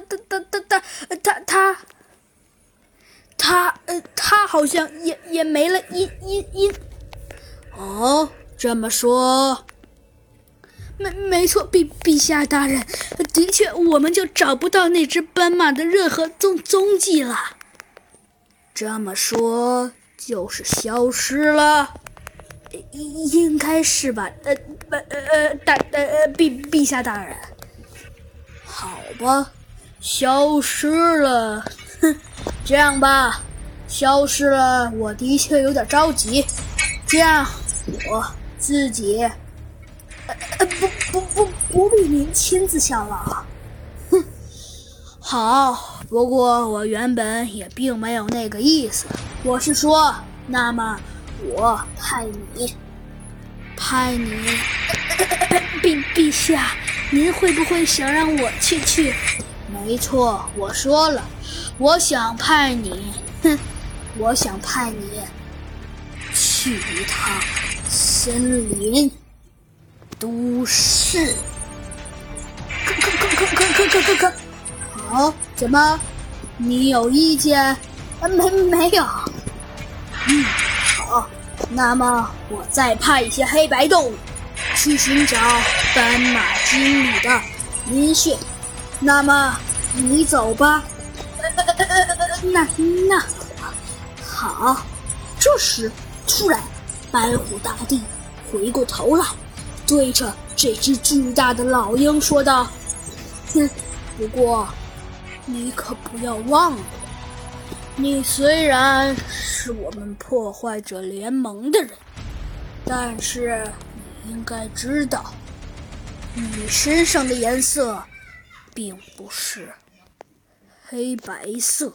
他他他他他他他他呃他好像也也没了音音音。哦，这么说，没没错，陛陛下大人，的确，我们就找不到那只斑马的任何踪踪迹了。这么说，就是消失了。应应该是吧？呃，呃呃，大呃，陛陛下大人，好吧，消失了。哼，这样吧，消失了，我的确有点着急。这样，我自己，呃呃，不不不，不必您亲自效劳。哼，好，不过我原本也并没有那个意思。我是说，那么。我派你，派你，陛陛下，您会不会想让我去去？没错，我说了，我想派你，哼，我想派你去一趟森林都市。可可可可可可可可，好，怎么？你有意见？没没有？嗯。好那么，我再派一些黑白动物去寻找斑马经理的音讯。那么，你走吧。那那好。这时，突然，白虎大帝回过头来，对着这只巨大的老鹰说道：“哼，不过，你可不要忘了。”你虽然是我们破坏者联盟的人，但是你应该知道，你身上的颜色并不是黑白色。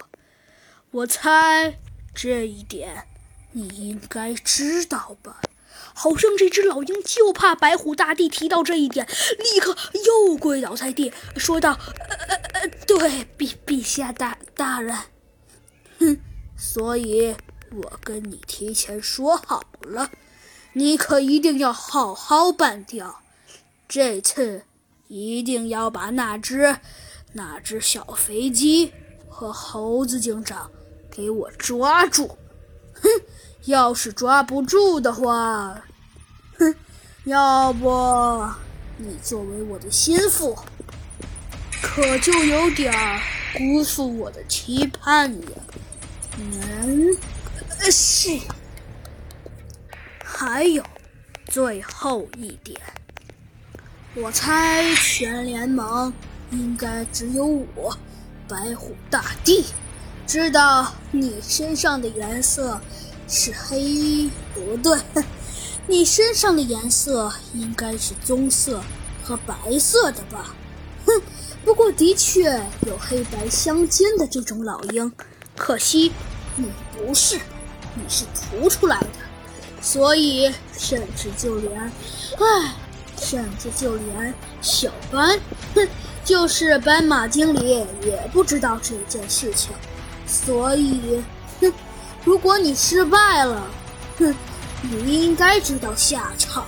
我猜这一点你应该知道吧？好像这只老鹰就怕白虎大帝提到这一点，立刻又跪倒在地，说道：“呃呃呃，对，陛陛下大大人。”哼，所以我跟你提前说好了，你可一定要好好办掉。这次一定要把那只、那只小飞机和猴子警长给我抓住。哼，要是抓不住的话，哼，要不你作为我的心腹，可就有点辜负我的期盼了。嗯，是。还有，最后一点，我猜全联盟应该只有我，白虎大帝，知道你身上的颜色是黑。不对，你身上的颜色应该是棕色和白色的吧？哼，不过的确有黑白相间的这种老鹰。可惜，你不是，你是涂出来的，所以甚至就连，唉，甚至就连小班，哼，就是斑马经理也不知道这件事情，所以，哼，如果你失败了，哼，你应该知道下场。